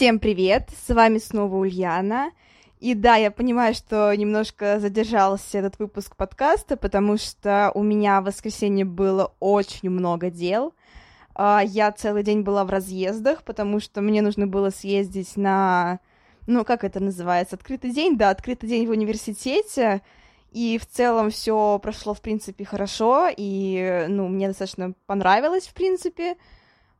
Всем привет! С вами снова Ульяна. И да, я понимаю, что немножко задержался этот выпуск подкаста, потому что у меня в воскресенье было очень много дел. А, я целый день была в разъездах, потому что мне нужно было съездить на, ну, как это называется, открытый день, да, открытый день в университете, и в целом все прошло, в принципе, хорошо, и, ну, мне достаточно понравилось, в принципе.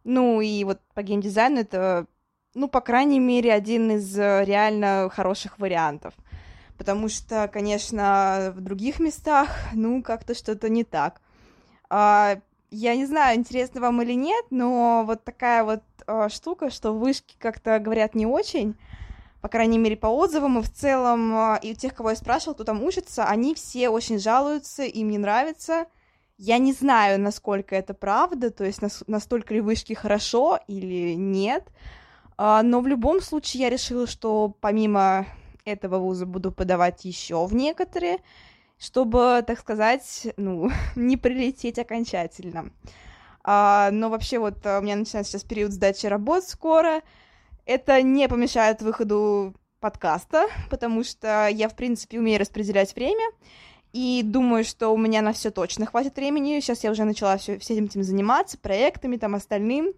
Ну, и вот по геймдизайну это ну, по крайней мере, один из э, реально хороших вариантов. Потому что, конечно, в других местах, ну, как-то что-то не так. А, я не знаю, интересно вам или нет, но вот такая вот а, штука, что вышки как-то говорят не очень, по крайней мере, по отзывам, и в целом, а, и у тех, кого я спрашивала, кто там учится, они все очень жалуются, им не нравится. Я не знаю, насколько это правда, то есть настолько ли вышки хорошо или нет, но в любом случае я решила, что помимо этого вуза буду подавать еще в некоторые, чтобы, так сказать, ну, не прилететь окончательно. А, но вообще вот а, у меня начинается сейчас период сдачи работ скоро. Это не помешает выходу подкаста, потому что я, в принципе, умею распределять время, и думаю, что у меня на все точно хватит времени. Сейчас я уже начала все, всем этим заниматься, проектами, там, остальным.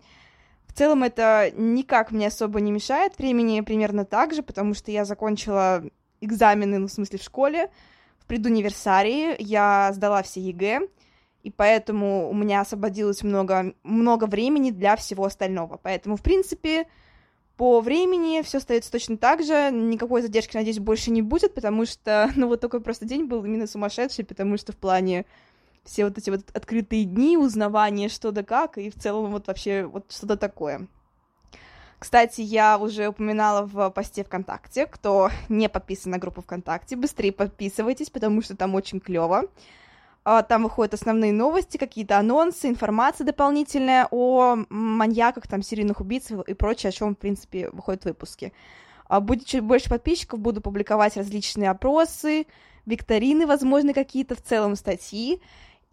В целом это никак мне особо не мешает. Времени примерно так же, потому что я закончила экзамены, ну, в смысле, в школе. В предуниверсарии я сдала все ЕГЭ, и поэтому у меня освободилось много, много времени для всего остального. Поэтому, в принципе, по времени все остается точно так же, никакой задержки, надеюсь, больше не будет, потому что, ну, вот такой просто день был именно сумасшедший, потому что в плане все вот эти вот открытые дни, узнавание что да как, и в целом вот вообще вот что-то такое. Кстати, я уже упоминала в посте ВКонтакте, кто не подписан на группу ВКонтакте, быстрее подписывайтесь, потому что там очень клево. А, там выходят основные новости, какие-то анонсы, информация дополнительная о маньяках, там, серийных убийц и прочее, о чем, в принципе, выходят выпуски. А, будет чуть больше подписчиков, буду публиковать различные опросы, викторины, возможно, какие-то в целом статьи.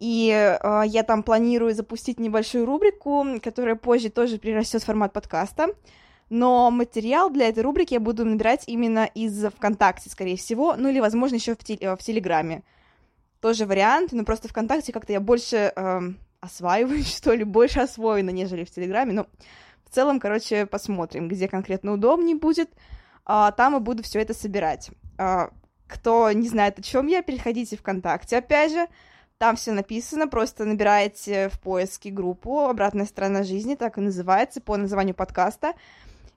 И э, я там планирую запустить небольшую рубрику, которая позже тоже перерастет в формат подкаста. Но материал для этой рубрики я буду набирать именно из ВКонтакте, скорее всего, ну или, возможно, еще в, тел- в Телеграме. Тоже вариант, но просто ВКонтакте как-то я больше э, осваиваюсь, что ли, больше освоена, нежели в Телеграме. Но в целом, короче, посмотрим, где конкретно удобнее будет. А, там и буду все это собирать. А, кто не знает, о чем я, переходите ВКонтакте, опять же. Там все написано, просто набираете в поиске группу «Обратная сторона жизни», так и называется, по названию подкаста.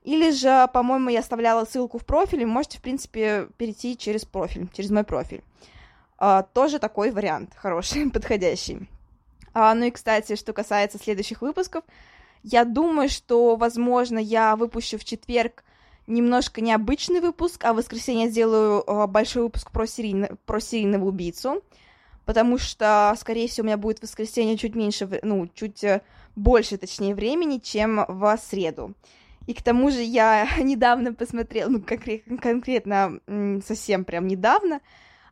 Или же, по-моему, я оставляла ссылку в профиле, можете, в принципе, перейти через профиль, через мой профиль. А, тоже такой вариант хороший, подходящий. А, ну и, кстати, что касается следующих выпусков, я думаю, что, возможно, я выпущу в четверг немножко необычный выпуск, а в воскресенье сделаю а, большой выпуск про, серийно, про серийного убийцу потому что, скорее всего, у меня будет в воскресенье чуть меньше, ну, чуть э, больше, точнее, времени, чем в среду. И к тому же я недавно посмотрела, ну, конкрет, конкретно совсем прям недавно,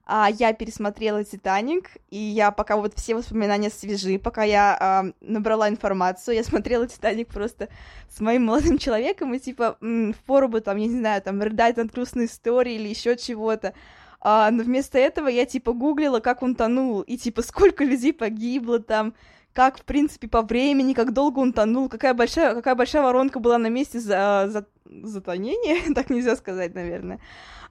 а я пересмотрела «Титаник», и я пока вот все воспоминания свежи, пока я а, набрала информацию, я смотрела «Титаник» просто с моим молодым человеком, и типа м, впору бы там, я не знаю, там, рыдать над грустной историей или еще чего-то, а, но вместо этого я, типа, гуглила, как он тонул, и, типа, сколько людей погибло там, как, в принципе, по времени, как долго он тонул, какая большая, какая большая воронка была на месте за, за, затонения, так нельзя сказать, наверное,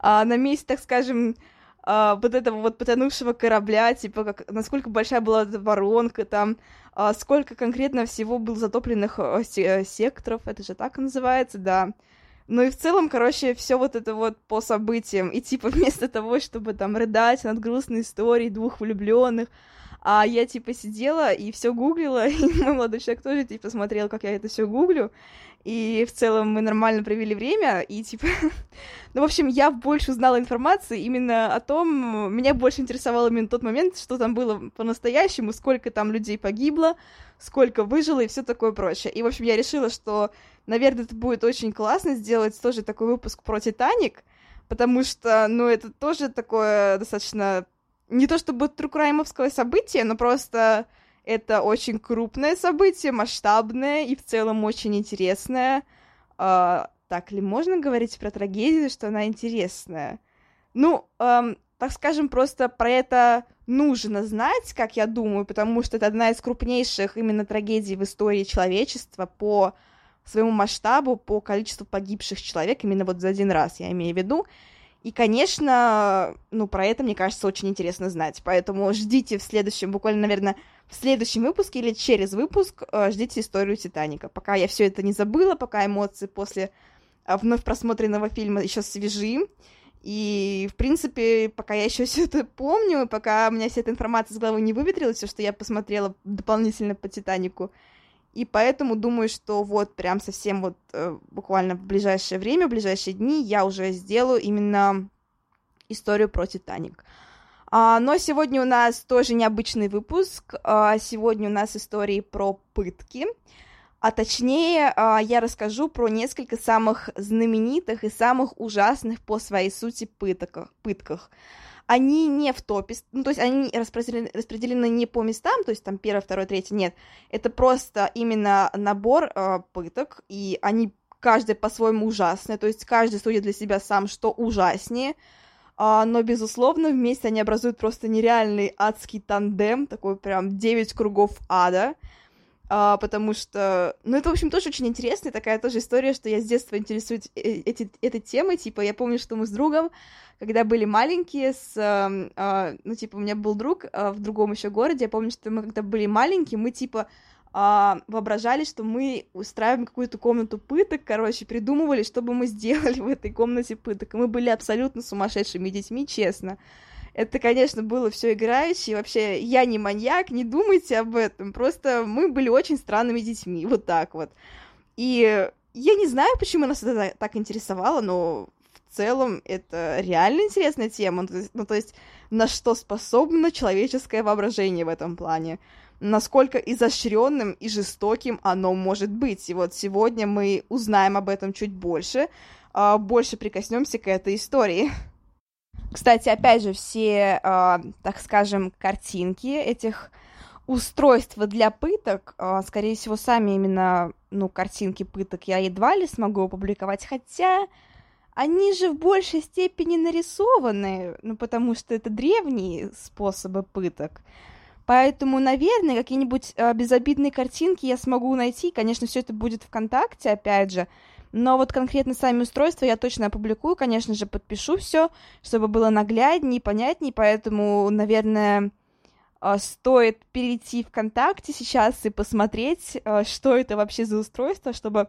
а, на месте, так скажем, а, вот этого вот потонувшего корабля, типа, как, насколько большая была воронка там, а, сколько конкретно всего было затопленных а, секторов, это же так называется, да, ну и в целом, короче, все вот это вот по событиям. И типа вместо того, чтобы там рыдать над грустной историей двух влюбленных, а я, типа, сидела и все гуглила, и мой молодой человек тоже, типа, смотрел, как я это все гуглю, и в целом мы нормально провели время, и, типа, ну, в общем, я больше узнала информации именно о том, меня больше интересовал именно тот момент, что там было по-настоящему, сколько там людей погибло, сколько выжило и все такое прочее. И, в общем, я решила, что, наверное, это будет очень классно сделать тоже такой выпуск про Титаник, потому что, ну, это тоже такое достаточно не то чтобы трукраймовское событие, но просто это очень крупное событие, масштабное и в целом очень интересное. А, так ли можно говорить про трагедию, что она интересная? Ну, эм, так скажем, просто про это нужно знать, как я думаю, потому что это одна из крупнейших именно трагедий в истории человечества по своему масштабу, по количеству погибших человек, именно вот за один раз, я имею в виду. И, конечно, ну, про это, мне кажется, очень интересно знать. Поэтому ждите в следующем, буквально, наверное, в следующем выпуске или через выпуск э, ждите историю Титаника. Пока я все это не забыла, пока эмоции после э, вновь просмотренного фильма еще свежи. И, в принципе, пока я еще все это помню, пока у меня вся эта информация с головы не выветрилась, все, что я посмотрела дополнительно по Титанику, и поэтому думаю, что вот прям совсем вот э, буквально в ближайшее время, в ближайшие дни я уже сделаю именно историю про Титаник. А, но сегодня у нас тоже необычный выпуск. А, сегодня у нас истории про пытки. А точнее, а, я расскажу про несколько самых знаменитых и самых ужасных по своей сути пыток, пытках они не в топе, ну, то есть они распределены, распределены не по местам, то есть там первое, второе, третье, нет. Это просто именно набор э, пыток, и они каждый по-своему ужасные, то есть каждый судит для себя сам, что ужаснее, но, безусловно, вместе они образуют просто нереальный адский тандем, такой прям 9 кругов ада, а, потому что, ну, это, в общем, тоже очень интересная такая тоже история, что я с детства интересуюсь э, эти, этой темой, типа, я помню, что мы с другом, когда были маленькие, с, а, ну, типа, у меня был друг а, в другом еще городе, я помню, что мы, когда были маленькие, мы, типа, а, воображали, что мы устраиваем какую-то комнату пыток, короче, придумывали, что бы мы сделали в этой комнате пыток, мы были абсолютно сумасшедшими детьми, честно. Это, конечно, было все играюще. Вообще, я не маньяк, не думайте об этом. Просто мы были очень странными детьми. Вот так вот. И я не знаю, почему нас это так интересовало, но в целом это реально интересная тема. Ну, то есть, на что способно человеческое воображение в этом плане. Насколько изощренным и жестоким оно может быть. И вот сегодня мы узнаем об этом чуть больше, а, больше прикоснемся к этой истории. Кстати, опять же, все, э, так скажем, картинки этих устройств для пыток, э, скорее всего, сами именно, ну, картинки пыток я едва ли смогу опубликовать, хотя они же в большей степени нарисованы, ну, потому что это древние способы пыток. Поэтому, наверное, какие-нибудь э, безобидные картинки я смогу найти. Конечно, все это будет ВКонтакте, опять же. Но вот конкретно сами устройства я точно опубликую, конечно же, подпишу все, чтобы было нагляднее, понятнее, поэтому, наверное, а, стоит перейти ВКонтакте сейчас и посмотреть, а, что это вообще за устройство, чтобы,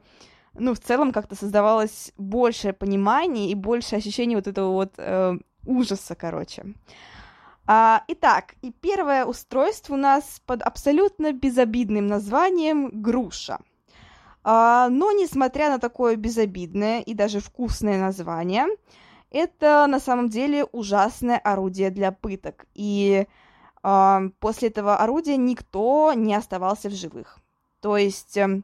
ну, в целом как-то создавалось большее понимание и больше ощущение вот этого вот э, ужаса, короче. А, итак, и первое устройство у нас под абсолютно безобидным названием «Груша». А, но, несмотря на такое безобидное и даже вкусное название, это на самом деле ужасное орудие для пыток. И а, после этого орудия никто не оставался в живых. То есть, эм,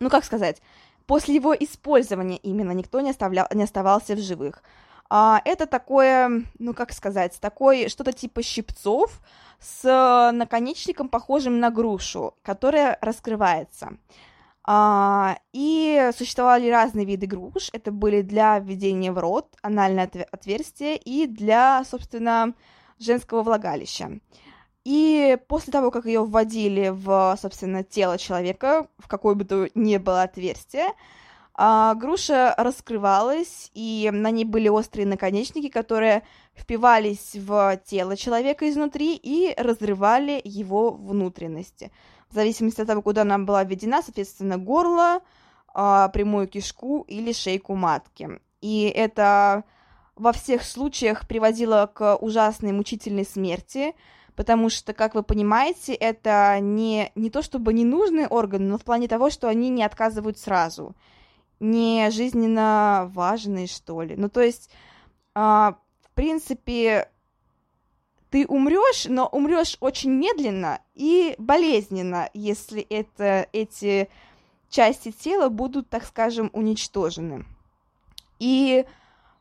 ну как сказать, после его использования именно никто не, оставлял, не оставался в живых. А, это такое, ну как сказать, такое что-то типа щипцов с наконечником, похожим на грушу, которая раскрывается. А, и существовали разные виды груш. Это были для введения в рот, анальное отверстие и для, собственно, женского влагалища. И после того, как ее вводили в, собственно, тело человека, в какое бы то ни было отверстие, а, груша раскрывалась, и на ней были острые наконечники, которые впивались в тело человека изнутри и разрывали его внутренности в зависимости от того, куда она была введена, соответственно, горло, а, прямую кишку или шейку матки. И это во всех случаях приводило к ужасной мучительной смерти, потому что, как вы понимаете, это не, не то чтобы ненужные органы, но в плане того, что они не отказывают сразу, не жизненно важные, что ли. Ну, то есть, э, в принципе, ты умрешь, но умрешь очень медленно и болезненно, если это, эти части тела будут, так скажем, уничтожены. И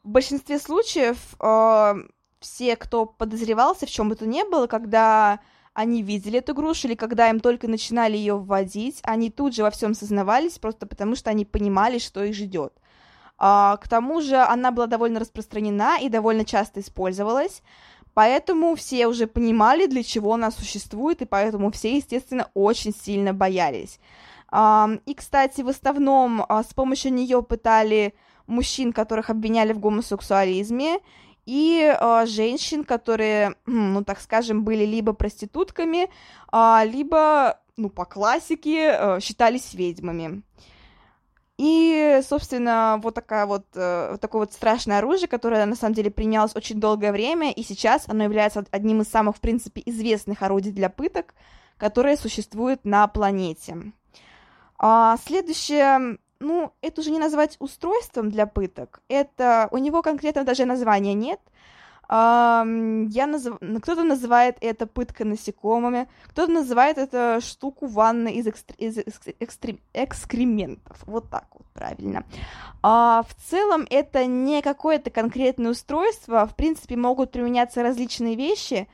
в большинстве случаев э, все, кто подозревался в чем бы то ни было, когда они видели эту грушу или когда им только начинали ее вводить, они тут же во всем сознавались, просто потому что они понимали, что их ждет. А, к тому же она была довольно распространена и довольно часто использовалась, поэтому все уже понимали, для чего она существует, и поэтому все, естественно, очень сильно боялись. А, и, кстати, в основном а, с помощью нее пытали мужчин, которых обвиняли в гомосексуализме, и э, женщин, которые, ну, так скажем, были либо проститутками, э, либо, ну, по классике, э, считались ведьмами. И, собственно, вот такая вот, э, такое вот страшное оружие, которое на самом деле принялось очень долгое время, и сейчас оно является одним из самых, в принципе, известных орудий для пыток, которые существуют на планете. А, следующее ну, это уже не назвать устройством для пыток. Это у него конкретно даже названия нет. я назов... Кто-то называет это пытка насекомыми, кто-то называет это штуку ванны из, экстр... из экстр... экскрементов. Вот так вот, правильно. А, в целом это не какое-то конкретное устройство, в принципе могут применяться различные вещи.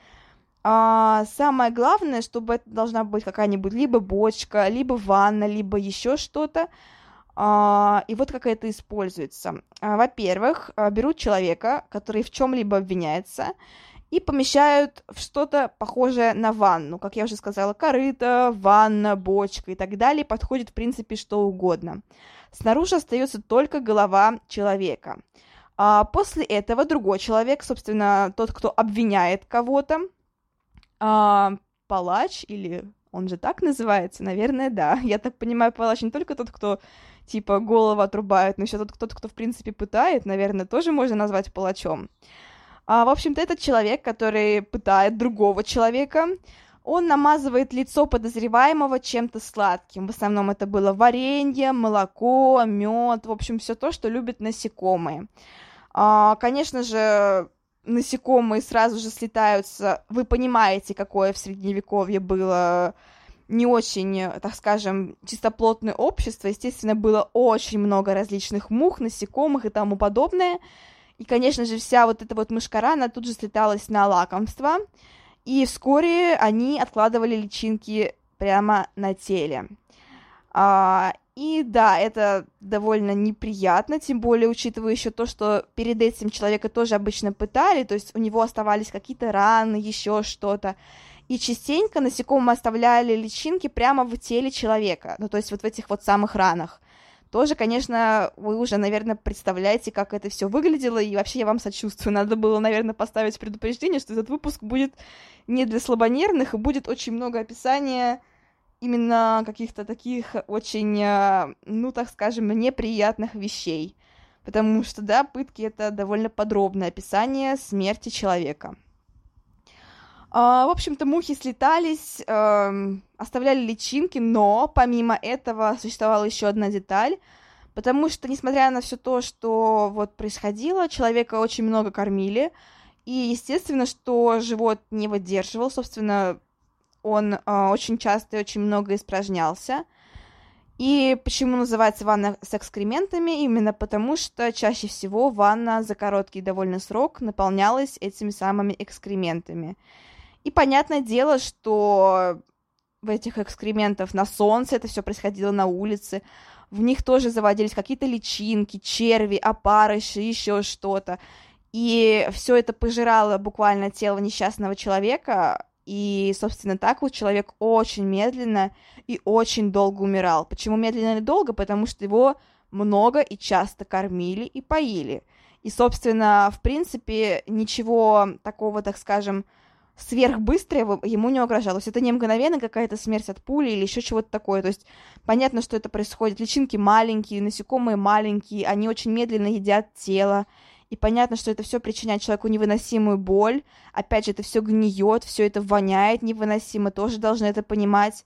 А, самое главное, чтобы это должна быть какая-нибудь либо бочка, либо ванна, либо еще что-то, и вот как это используется. А, во-первых, а, берут человека, который в чем-либо обвиняется, и помещают в что-то похожее на ванну. Как я уже сказала, корыто, ванна, бочка и так далее. Подходит, в принципе, что угодно. Снаружи остается только голова человека. А после этого другой человек, собственно, тот, кто обвиняет кого-то, а, палач или он же так называется, наверное, да. Я так понимаю, палач не только тот, кто типа голову отрубает, но еще тот кто-то, кто в принципе пытает, наверное, тоже можно назвать палачом. А, в общем-то, этот человек, который пытает другого человека, он намазывает лицо подозреваемого чем-то сладким. В основном это было варенье, молоко, мед, в общем, все то, что любят насекомые. А, конечно же, насекомые сразу же слетаются. Вы понимаете, какое в средневековье было не очень, так скажем, чистоплотное общество. Естественно, было очень много различных мух, насекомых и тому подобное. И, конечно же, вся вот эта вот мышкара, она тут же слеталась на лакомство. И вскоре они откладывали личинки прямо на теле. А, и да, это довольно неприятно, тем более учитывая еще то, что перед этим человека тоже обычно пытали, то есть у него оставались какие-то раны, еще что-то. И частенько насекомые оставляли личинки прямо в теле человека, ну то есть вот в этих вот самых ранах. Тоже, конечно, вы уже, наверное, представляете, как это все выглядело, и вообще я вам сочувствую. Надо было, наверное, поставить предупреждение, что этот выпуск будет не для слабонервных, и будет очень много описания именно каких-то таких очень, э, ну, так скажем, неприятных вещей. Потому что, да, пытки — это довольно подробное описание смерти человека. А, в общем-то, мухи слетались, э, оставляли личинки, но помимо этого существовала еще одна деталь, потому что, несмотря на все то, что вот происходило, человека очень много кормили, и естественно, что живот не выдерживал, собственно, он э, очень часто и очень много испражнялся. И почему называется ванна с экскрементами? Именно потому, что чаще всего ванна за короткий довольно срок наполнялась этими самыми экскрементами. И понятное дело, что в этих экскрементах на солнце это все происходило на улице, в них тоже заводились какие-то личинки, черви, опарыши, еще что-то. И все это пожирало буквально тело несчастного человека, и, собственно, так вот человек очень медленно и очень долго умирал. Почему медленно и долго? Потому что его много и часто кормили и поили. И, собственно, в принципе, ничего такого, так скажем, сверхбыстрого ему не угрожало. То есть это не мгновенно какая-то смерть от пули или еще чего-то такое. То есть понятно, что это происходит. Личинки маленькие, насекомые маленькие, они очень медленно едят тело. и понятно, что это все причиняет человеку невыносимую боль. Опять же, это все гниет, все это воняет невыносимо, тоже должны это понимать.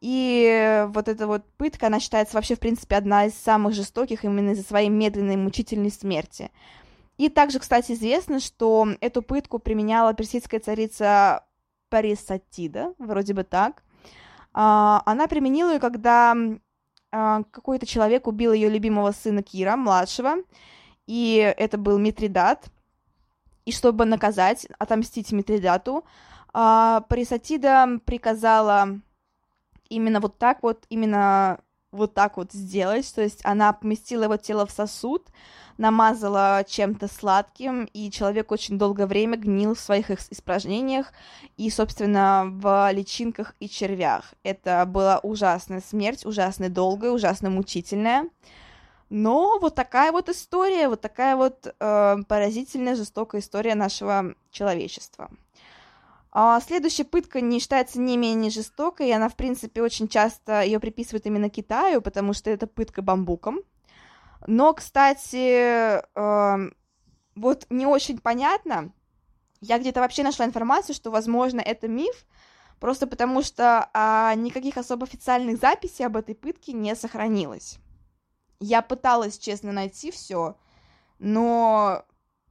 И вот эта вот пытка, она считается вообще, в принципе, одна из самых жестоких именно из-за своей медленной мучительной смерти. И также, кстати, известно, что эту пытку применяла персидская царица Парисатида, вроде бы так. А, она применила ее, когда а, какой-то человек убил ее любимого сына Кира, младшего, и это был Митридат. И чтобы наказать, отомстить Митридату, а, Парисатида приказала именно вот так вот, именно вот так вот сделать, то есть она поместила его тело в сосуд, намазала чем-то сладким, и человек очень долгое время гнил в своих испражнениях и, собственно, в личинках и червях. Это была ужасная смерть, ужасно долгая, ужасно мучительная. Но вот такая вот история, вот такая вот э, поразительная, жестокая история нашего человечества. А следующая пытка не считается не менее жестокой, и она, в принципе, очень часто ее приписывают именно Китаю, потому что это пытка бамбуком. Но, кстати, э, вот не очень понятно, я где-то вообще нашла информацию, что, возможно, это миф, просто потому что а, никаких особо официальных записей об этой пытке не сохранилось. Я пыталась, честно, найти все, но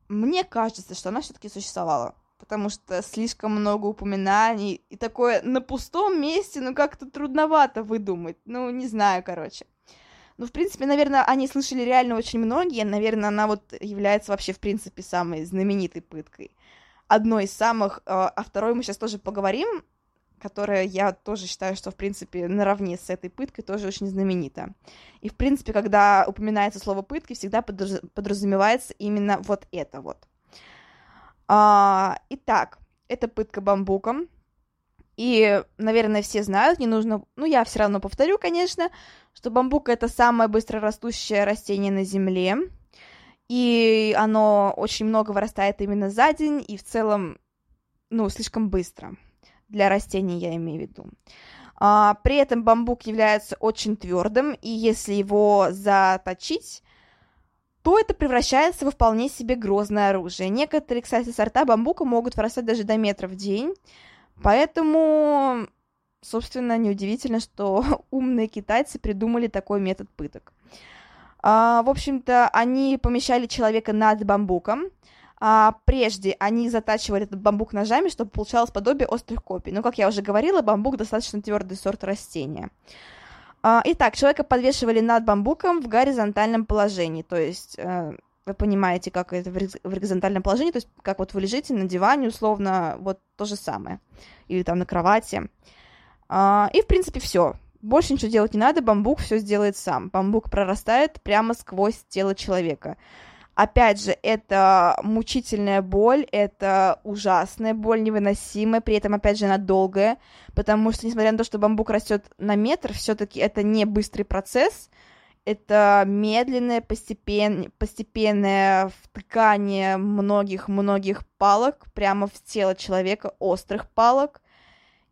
мне кажется, что она все-таки существовала потому что слишком много упоминаний, и такое на пустом месте, ну, как-то трудновато выдумать, ну, не знаю, короче. Ну, в принципе, наверное, они слышали реально очень многие, наверное, она вот является вообще, в принципе, самой знаменитой пыткой. Одной из самых, а, а второй мы сейчас тоже поговорим, которая я тоже считаю, что, в принципе, наравне с этой пыткой тоже очень знаменита. И, в принципе, когда упоминается слово пытки, всегда подразумевается именно вот это вот. А, итак, это пытка бамбуком. И, наверное, все знают, не нужно... Ну, я все равно повторю, конечно, что бамбук — это самое быстрорастущее растение на Земле. И оно очень много вырастает именно за день, и в целом, ну, слишком быстро. Для растений я имею в виду. А, при этом бамбук является очень твердым, и если его заточить, то это превращается во вполне себе грозное оружие. Некоторые, кстати, сорта бамбука могут вырастать даже до метра в день, поэтому, собственно, неудивительно, что умные китайцы придумали такой метод пыток. А, в общем-то, они помещали человека над бамбуком, а, прежде они затачивали этот бамбук ножами, чтобы получалось подобие острых копий. Но, как я уже говорила, бамбук достаточно твердый сорт растения. А, итак, человека подвешивали над бамбуком в горизонтальном положении, то есть э, вы понимаете, как это в горизонтальном положении, то есть как вот вы лежите на диване, условно, вот то же самое, или там на кровати. А, и, в принципе, все. Больше ничего делать не надо, бамбук все сделает сам. Бамбук прорастает прямо сквозь тело человека. Опять же, это мучительная боль, это ужасная боль, невыносимая, при этом, опять же, она долгая, потому что, несмотря на то, что бамбук растет на метр, все-таки это не быстрый процесс, это медленное, постепен... постепенное втыкание многих-многих палок прямо в тело человека, острых палок,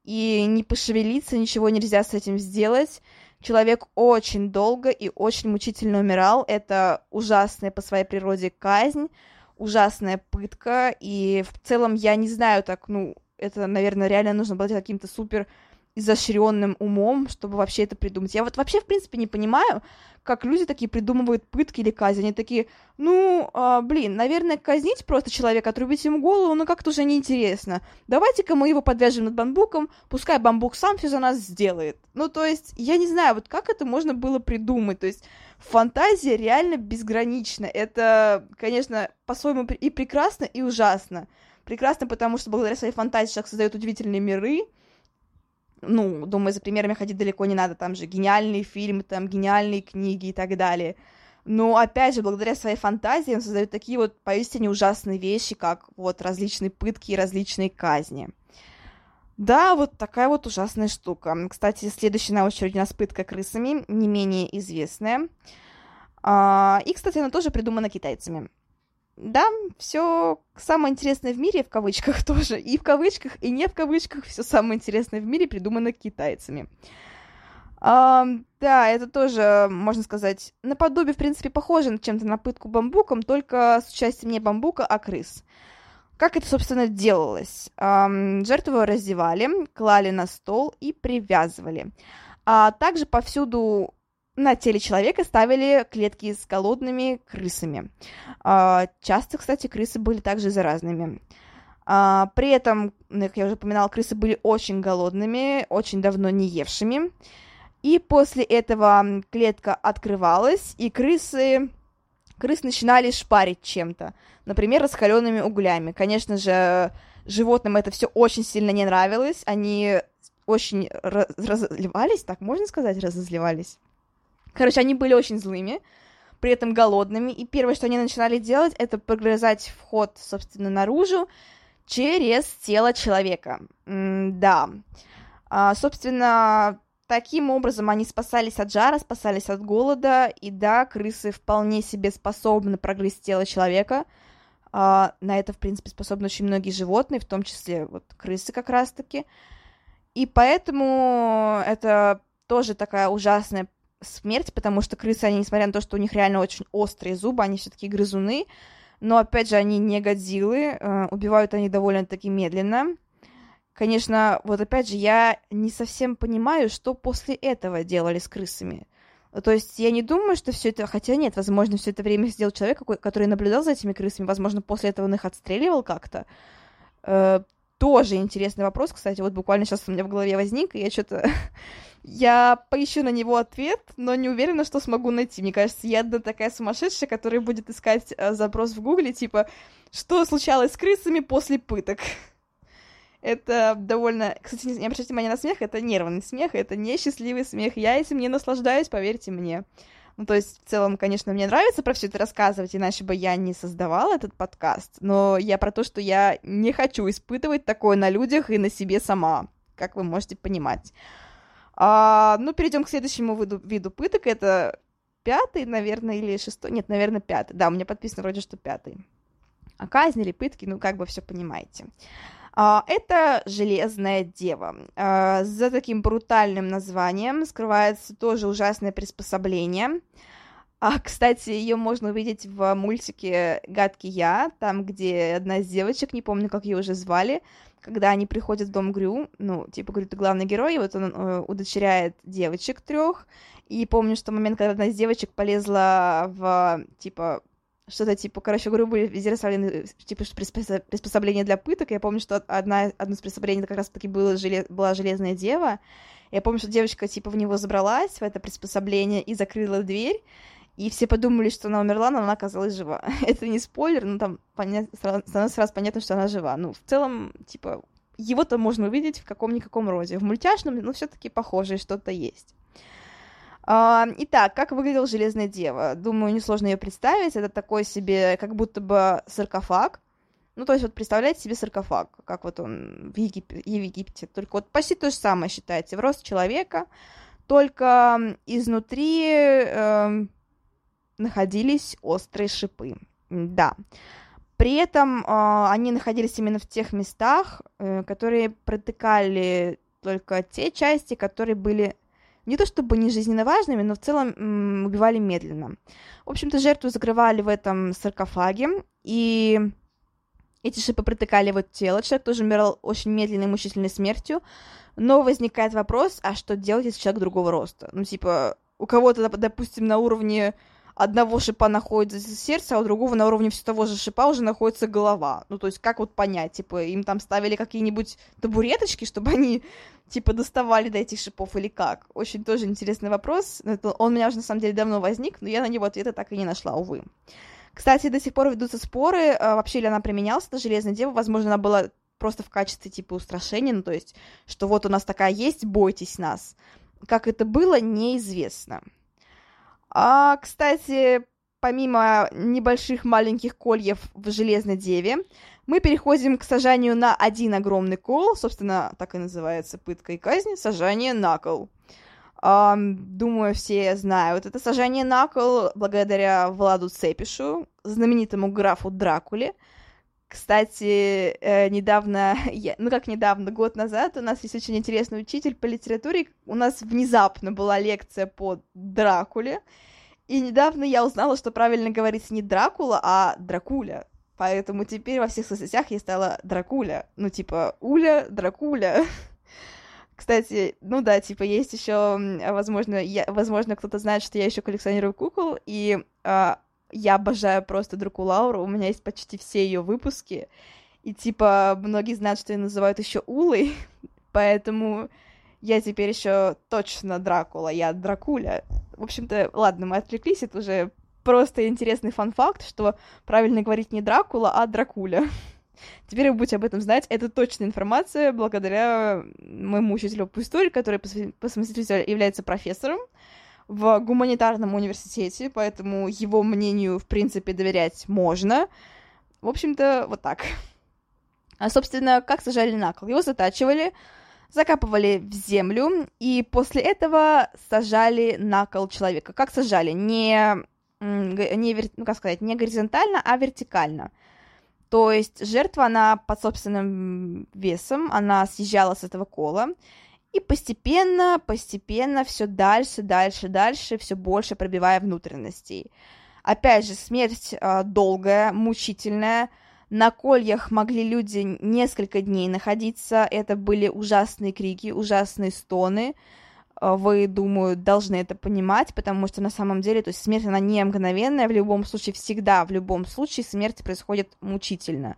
и не пошевелиться, ничего нельзя с этим сделать. Человек очень долго и очень мучительно умирал. Это ужасная по своей природе казнь, ужасная пытка. И в целом я не знаю так, ну, это, наверное, реально нужно быть каким-то супер изощренным умом, чтобы вообще это придумать. Я вот вообще, в принципе, не понимаю, как люди такие придумывают пытки или казнь. Они такие, ну, а, блин, наверное, казнить просто человека, отрубить ему голову, ну, как-то уже неинтересно. Давайте-ка мы его подвяжем над бамбуком, пускай бамбук сам все за нас сделает. Ну, то есть, я не знаю, вот как это можно было придумать. То есть, фантазия реально безгранична. Это, конечно, по-своему и прекрасно, и ужасно. Прекрасно, потому что благодаря своей фантазии человек создает удивительные миры, ну, думаю, за примерами ходить далеко не надо, там же гениальные фильмы, там гениальные книги и так далее. Но, опять же, благодаря своей фантазии он создает такие вот поистине ужасные вещи, как вот различные пытки и различные казни. Да, вот такая вот ужасная штука. Кстати, следующая на очереди у нас пытка крысами, не менее известная. А, и, кстати, она тоже придумана китайцами да, все самое интересное в мире, в кавычках тоже, и в кавычках, и не в кавычках, все самое интересное в мире придумано китайцами. А, да, это тоже, можно сказать, наподобие, в принципе, похоже чем-то на пытку бамбуком, только с участием не бамбука, а крыс. Как это, собственно, делалось? Жертву раздевали, клали на стол и привязывали. А также повсюду на теле человека ставили клетки с голодными крысами. А, часто, кстати, крысы были также заразными. А, при этом, как я уже упоминала, крысы были очень голодными, очень давно не евшими. И после этого клетка открывалась, и крысы, крыс начинали шпарить чем-то. Например, раскаленными углями. Конечно же, животным это все очень сильно не нравилось. Они очень раз разливались, так можно сказать, разозливались. Короче, они были очень злыми, при этом голодными. И первое, что они начинали делать, это прогрызать вход, собственно, наружу через тело человека. М да. А, собственно, Таким образом, они спасались от жара, спасались от голода, и да, крысы вполне себе способны прогрызть тело человека. А, на это, в принципе, способны очень многие животные, в том числе вот крысы как раз-таки. И поэтому это тоже такая ужасная смерть, потому что крысы, они, несмотря на то, что у них реально очень острые зубы, они все-таки грызуны, но, опять же, они не годзиллы, э, убивают они довольно-таки медленно, Конечно, вот опять же, я не совсем понимаю, что после этого делали с крысами. То есть я не думаю, что все это, хотя нет, возможно, все это время сидел человек, который наблюдал за этими крысами, возможно, после этого он их отстреливал как-то. Э, тоже интересный вопрос, кстати, вот буквально сейчас у меня в голове возник, и я что-то... я поищу на него ответ, но не уверена, что смогу найти. Мне кажется, я одна такая сумасшедшая, которая будет искать э, запрос в гугле, типа, что случалось с крысами после пыток. Это довольно... Кстати, не обращайте внимание на смех, это нервный смех, это не счастливый смех. Я этим не наслаждаюсь, поверьте мне. Ну, то есть, в целом, конечно, мне нравится про все это рассказывать, иначе бы я не создавала этот подкаст. Но я про то, что я не хочу испытывать такое на людях и на себе сама, как вы можете понимать. А, ну, перейдем к следующему виду, виду пыток. Это пятый, наверное, или шестой. Нет, наверное, пятый. Да, у меня подписано вроде, что пятый. А казни или пытки, ну, как бы все понимаете. А, это Железная Дева. А, за таким брутальным названием скрывается тоже ужасное приспособление. А, кстати, ее можно увидеть в мультике «Гадкий я», там, где одна из девочек, не помню, как ее уже звали, когда они приходят в дом Грю, ну, типа, говорит, ты главный герой, и вот он э, удочеряет девочек трех, и помню, что момент, когда одна из девочек полезла в, типа, что-то типа, короче говоря, были везде расставлены типа приспособления для пыток. Я помню, что одна, одно из приспособлений как раз-таки было желез, была железная дева. Я помню, что девочка типа в него забралась, в это приспособление, и закрыла дверь. И все подумали, что она умерла, но она оказалась жива. это не спойлер, но там понят... становится сразу понятно, что она жива. Ну, в целом, типа, его-то можно увидеть в каком-никаком роде. В мультяшном, но все таки похожее что-то есть. А, итак, как выглядела Железная Дева? Думаю, несложно ее представить. Это такой себе, как будто бы саркофаг. Ну, то есть, вот представляете себе саркофаг, как вот он в, Егип... в Египте. Только вот почти то же самое считайте, в рост человека, только изнутри э, находились острые шипы. Да. При этом э, они находились именно в тех местах, э, которые протыкали только те части, которые были не то чтобы не жизненно важными, но в целом м, убивали медленно. В общем-то, жертву закрывали в этом саркофаге, и эти шипы протыкали вот тело. Человек тоже умирал очень медленной мучительной смертью. Но возникает вопрос, а что делать, если человек другого роста? Ну, типа, у кого-то, допустим, на уровне одного шипа находится сердце, а у другого на уровне все того же шипа уже находится голова. Ну, то есть, как вот понять, типа, им там ставили какие-нибудь табуреточки, чтобы они, типа, доставали до этих шипов или как? Очень тоже интересный вопрос. Он у меня уже, на самом деле, давно возник, но я на него ответа так и не нашла, увы. Кстати, до сих пор ведутся споры, а, вообще ли она применялась, эта железная дева, возможно, она была просто в качестве, типа, устрашения, ну, то есть, что вот у нас такая есть, бойтесь нас. Как это было, неизвестно. А, кстати, помимо небольших маленьких кольев в Железной Деве, мы переходим к сажанию на один огромный кол, собственно, так и называется пытка и казнь, сажание на кол. А, думаю, все знают это сажание на кол благодаря Владу Цепишу, знаменитому графу Дракуле, Кстати, э, недавно, ну как недавно, год назад у нас есть очень интересный учитель по литературе. У нас внезапно была лекция по Дракуле. И недавно я узнала, что правильно говорится не Дракула, а Дракуля. Поэтому теперь во всех соцсетях я стала Дракуля. Ну, типа, Уля, Дракуля. Кстати, ну да, типа, есть еще, возможно, я, возможно, кто-то знает, что я еще коллекционирую кукол, и а, я обожаю просто Дракулауру, у меня есть почти все ее выпуски, и типа, многие знают, что ее называют еще Улой, поэтому я теперь еще точно Дракула, я Дракуля. В общем-то, ладно, мы отвлеклись, это уже просто интересный фан-факт, что правильно говорить не Дракула, а Дракуля. Теперь вы будете об этом знать. Это точная информация благодаря моему учителю по истории, который по совместительству является профессором в гуманитарном университете, поэтому его мнению, в принципе, доверять можно. В общем-то, вот так. А, собственно, как сажали на кол? Его затачивали, закапывали в землю, и после этого сажали на кол человека. Как сажали? Не, не, ну, как сказать, не горизонтально, а вертикально. То есть жертва, она под собственным весом, она съезжала с этого кола, и постепенно, постепенно все дальше, дальше, дальше, все больше пробивая внутренностей. Опять же, смерть э, долгая, мучительная. На кольях могли люди несколько дней находиться. Это были ужасные крики, ужасные стоны. А, вы, думаю, должны это понимать, потому что на самом деле, то есть смерть, она не мгновенная, в любом случае, всегда, в любом случае смерть происходит мучительно.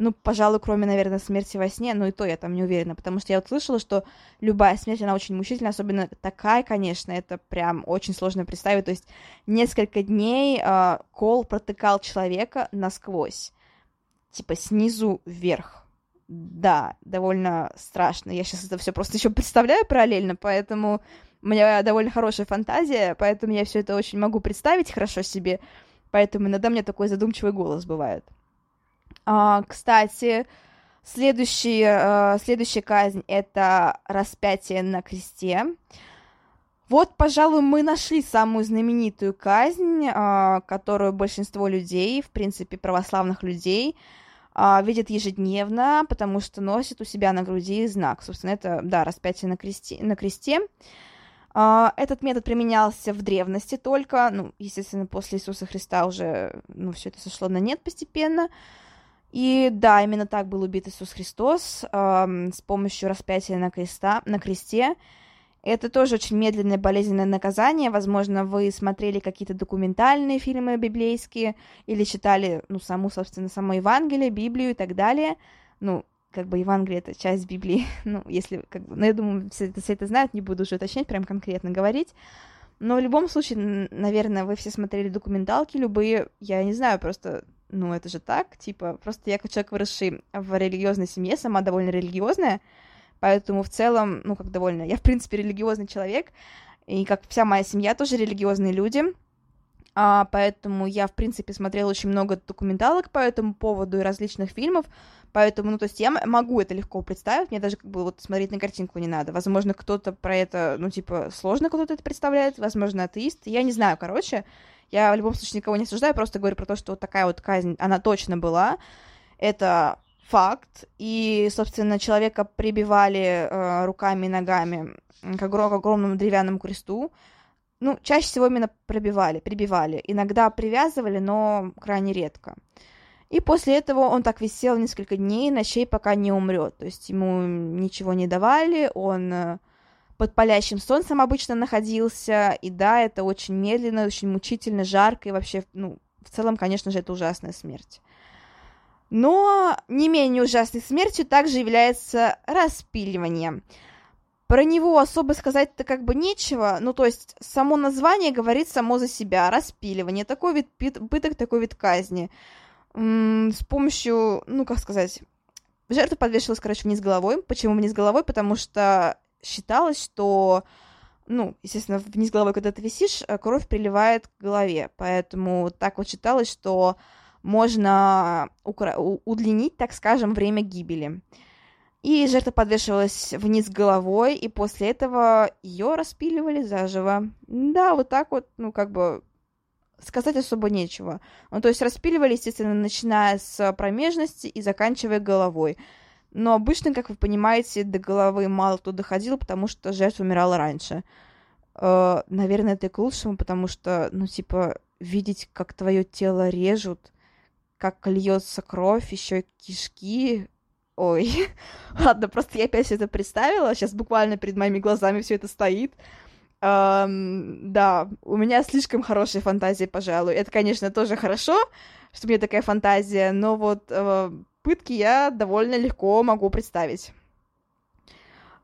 Ну, пожалуй, кроме, наверное, смерти во сне, но и то я там не уверена, потому что я вот слышала, что любая смерть, она очень мучительная, особенно такая, конечно, это прям очень сложно представить, то есть несколько дней э, кол протыкал человека насквозь, типа снизу вверх, да, довольно страшно. Я сейчас это все просто еще представляю параллельно, поэтому у меня довольно хорошая фантазия, поэтому я все это очень могу представить хорошо себе, поэтому иногда у меня такой задумчивый голос бывает. А, кстати, следующий, а, следующая казнь — это распятие на кресте. Вот, пожалуй, мы нашли самую знаменитую казнь, а, которую большинство людей, в принципе, православных людей, а, видят ежедневно, потому что носят у себя на груди знак. Собственно, это, да, распятие на кресте. На кресте. Этот метод применялся в древности только, ну, естественно, после Иисуса Христа уже, ну, все это сошло на нет постепенно. И да, именно так был убит Иисус Христос э, с помощью распятия на, креста, на кресте. Это тоже очень медленное, болезненное наказание. Возможно, вы смотрели какие-то документальные фильмы библейские или читали, ну, саму, собственно, само Евангелие, Библию и так далее. Ну, как бы Евангелие — это часть Библии. ну, если, как бы, ну, я думаю, все это, все это знают, не буду уже уточнять, прям конкретно говорить. Но в любом случае, наверное, вы все смотрели документалки любые. Я не знаю, просто, ну, это же так, типа, просто я как человек, выросший в религиозной семье, сама довольно религиозная, Поэтому в целом, ну, как довольно... Я, в принципе, религиозный человек, и как вся моя семья тоже религиозные люди. А, поэтому я, в принципе, смотрела очень много документалок по этому поводу и различных фильмов. Поэтому, ну, то есть я могу это легко представить, мне даже как бы вот смотреть на картинку не надо. Возможно, кто-то про это, ну, типа, сложно кто-то это представляет, возможно, атеист. Я не знаю, короче. Я в любом случае никого не осуждаю, просто говорю про то, что вот такая вот казнь, она точно была. Это факт, и, собственно, человека прибивали э, руками и ногами к, к огромному деревянному кресту. Ну, чаще всего именно пробивали, прибивали. Иногда привязывали, но крайне редко. И после этого он так висел несколько дней, ночей, пока не умрет. То есть ему ничего не давали, он э, под палящим солнцем обычно находился. И да, это очень медленно, очень мучительно, жарко, и вообще, ну, в целом, конечно же, это ужасная смерть. Но не менее ужасной смертью также является распиливание. Про него особо сказать-то как бы нечего, ну то есть само название говорит само за себя, распиливание, такой вид пыток, такой вид казни. М-м, с помощью, ну как сказать, жертва подвешивалась, короче, вниз головой. Почему вниз головой? Потому что считалось, что, ну, естественно, вниз головой, когда ты висишь, э, кровь приливает к голове, поэтому так вот считалось, что можно укра- удлинить, так скажем, время гибели. И жертва подвешивалась вниз головой, и после этого ее распиливали заживо. Да, вот так вот, ну, как бы сказать особо нечего. Ну, то есть распиливали, естественно, начиная с промежности и заканчивая головой. Но обычно, как вы понимаете, до головы мало кто доходил, потому что жертва умирала раньше. Э, наверное, это и к лучшему, потому что, ну, типа, видеть, как твое тело режут, как льется кровь, еще кишки. Ой, ладно, просто я опять все это представила. Сейчас буквально перед моими глазами все это стоит. Um, да, у меня слишком хорошая фантазия, пожалуй. Это, конечно, тоже хорошо, что у меня такая фантазия, но вот uh, пытки я довольно легко могу представить.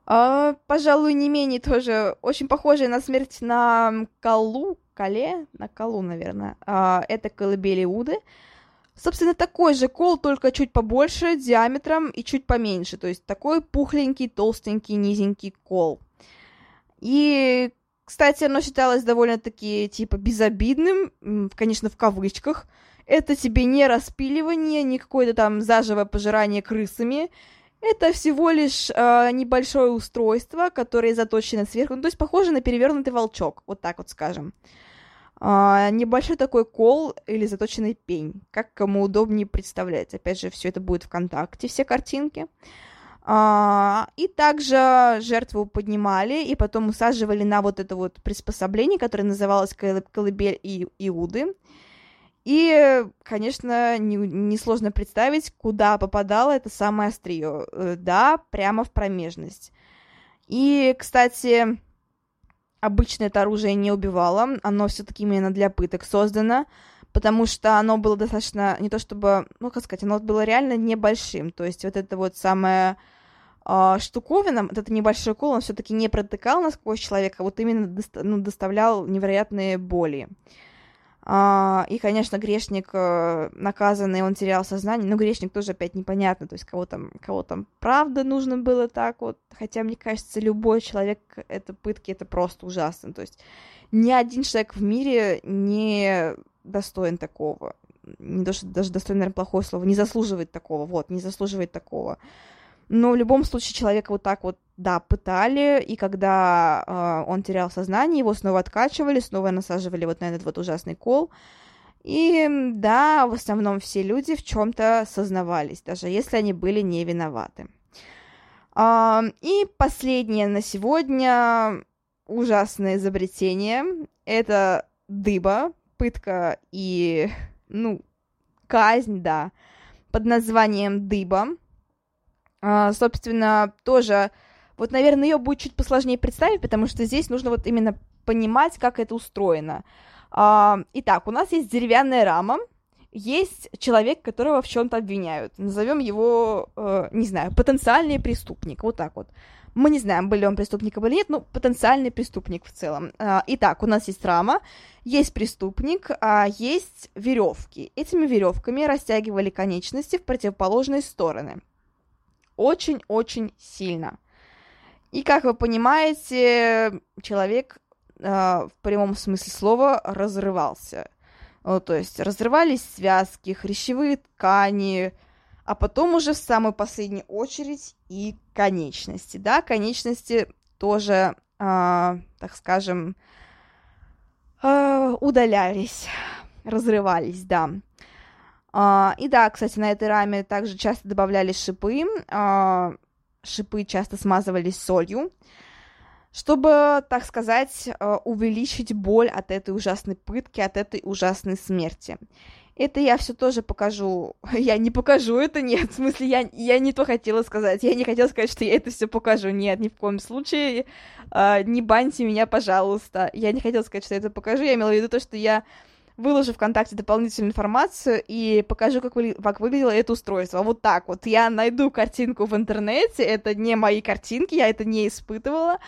Uh, пожалуй, не менее тоже очень похожая на смерть на Калу, Кале, на Калу, наверное. Uh, это колыбели Уды. Собственно, такой же кол, только чуть побольше, диаметром и чуть поменьше. То есть такой пухленький, толстенький, низенький кол. И кстати, оно считалось довольно-таки, типа, безобидным, конечно, в кавычках. Это тебе не распиливание, не какое-то там заживое пожирание крысами. Это всего лишь э, небольшое устройство, которое заточено сверху. Ну, то есть похоже на перевернутый волчок, вот так вот скажем. Э, небольшой такой кол или заточенный пень, как кому удобнее представлять. Опять же, все это будет ВКонтакте, все картинки. А, и также жертву поднимали и потом усаживали на вот это вот приспособление, которое называлось колыбель и Иуды. И, конечно, несложно не представить, куда попадало это самое острие. Э, да, прямо в промежность. И, кстати, обычно это оружие не убивало, оно все-таки именно для пыток создано, потому что оно было достаточно, не то чтобы, ну, как сказать, оно было реально небольшим, то есть вот это вот самое а, штуковина, вот это небольшой кол, он все-таки не протыкал насквозь человека, а вот именно доста- ну, доставлял невероятные боли. И, конечно, грешник э, наказанный, он терял сознание, но грешник тоже опять непонятно, то есть кого там, кого там правда нужно было так вот, хотя, мне кажется, любой человек, это пытки, это просто ужасно, то есть ни один человек в мире не достоин такого, не то, что даже достоин, наверное, плохое слово, не заслуживает такого, вот, не заслуживает такого. Но в любом случае человека вот так вот, да, пытали, и когда э, он терял сознание, его снова откачивали, снова насаживали вот на этот вот ужасный кол. И да, в основном все люди в чем-то сознавались, даже если они были не виноваты. А, и последнее на сегодня ужасное изобретение. Это дыба, пытка и, ну, казнь, да, под названием дыба. А, собственно, тоже, вот, наверное, ее будет чуть посложнее представить, потому что здесь нужно вот именно понимать, как это устроено. А, итак, у нас есть деревянная рама, есть человек, которого в чем-то обвиняют. Назовем его, э, не знаю, потенциальный преступник. Вот так вот. Мы не знаем, был ли он преступником или нет, но потенциальный преступник в целом. А, итак, у нас есть рама, есть преступник, а есть веревки. Этими веревками растягивали конечности в противоположные стороны очень-очень сильно. И, как вы понимаете, человек э, в прямом смысле слова разрывался. Ну, то есть разрывались связки, хрящевые ткани, а потом уже в самую последнюю очередь и конечности. Да, конечности тоже, э, так скажем, э, удалялись, разрывались, да. А, и да, кстати, на этой раме также часто добавляли шипы. А, шипы часто смазывались солью, чтобы, так сказать, а, увеличить боль от этой ужасной пытки, от этой ужасной смерти. Это я все тоже покажу. Я не покажу это, нет. В смысле, я, я не то хотела сказать. Я не хотела сказать, что я это все покажу. Нет, ни в коем случае. Не баньте меня, пожалуйста. Я не хотела сказать, что я это покажу. Я имела в виду то, что я выложу ВКонтакте дополнительную информацию и покажу, как, вы, как выглядело это устройство. Вот так вот. Я найду картинку в интернете, это не мои картинки, я это не испытывала.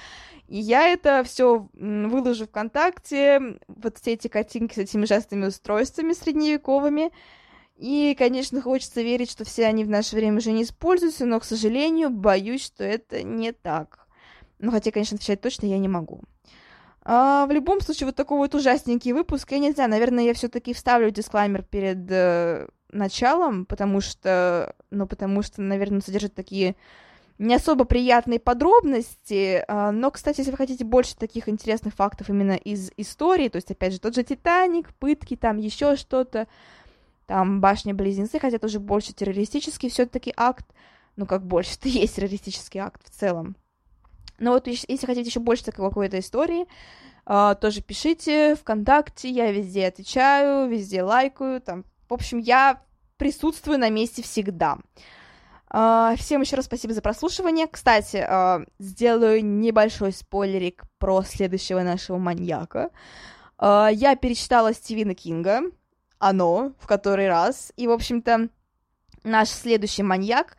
И я это все выложу ВКонтакте, вот все эти картинки с этими ужасными устройствами средневековыми. И, конечно, хочется верить, что все они в наше время уже не используются, но, к сожалению, боюсь, что это не так. Ну, хотя, конечно, отвечать точно я не могу. А, в любом случае, вот такой вот ужасненький выпуск, я не знаю, наверное, я все-таки вставлю дисклаймер перед э, началом, потому что, ну, потому что, наверное, содержит такие не особо приятные подробности, а, но, кстати, если вы хотите больше таких интересных фактов именно из истории, то есть, опять же, тот же Титаник, пытки, там еще что-то, там башня-близнецы, хотя тоже больше террористический все-таки акт, ну, как больше, это есть террористический акт в целом. Но вот если хотите еще больше такой какой-то истории, а, тоже пишите ВКонтакте, я везде отвечаю, везде лайкаю, там, в общем, я присутствую на месте всегда. Uh, всем еще раз спасибо за прослушивание. Кстати, uh, сделаю небольшой спойлерик про следующего нашего маньяка. Я перечитала Стивена Кинга, оно, в который раз, и, в общем-то, наш следующий маньяк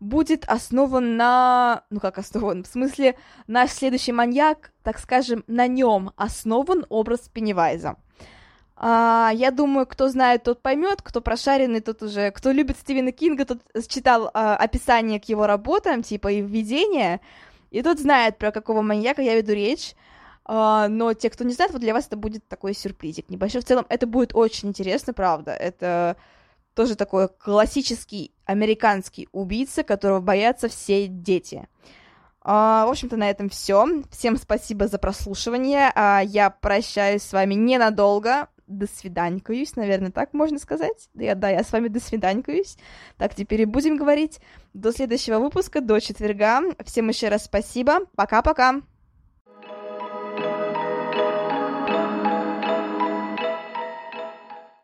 будет основан на... Ну, как основан? В смысле, наш следующий маньяк, так скажем, на нем основан образ Пеннивайза. А, я думаю, кто знает, тот поймет, кто прошаренный, тот уже, кто любит Стивена Кинга, тот читал а, описание к его работам, типа и введение, и тот знает, про какого маньяка я веду речь. А, но те, кто не знает, вот для вас это будет такой сюрпризик небольшой. В целом, это будет очень интересно, правда. Это тоже такой классический американский убийца, которого боятся все дети. Uh, в общем-то, на этом все. Всем спасибо за прослушивание. Uh, я прощаюсь с вами ненадолго до свиданькаюсь, наверное, так можно сказать. Да, я, да, я с вами до свиданькаюсь. Так, теперь и будем говорить. До следующего выпуска, до четверга. Всем еще раз спасибо. Пока-пока.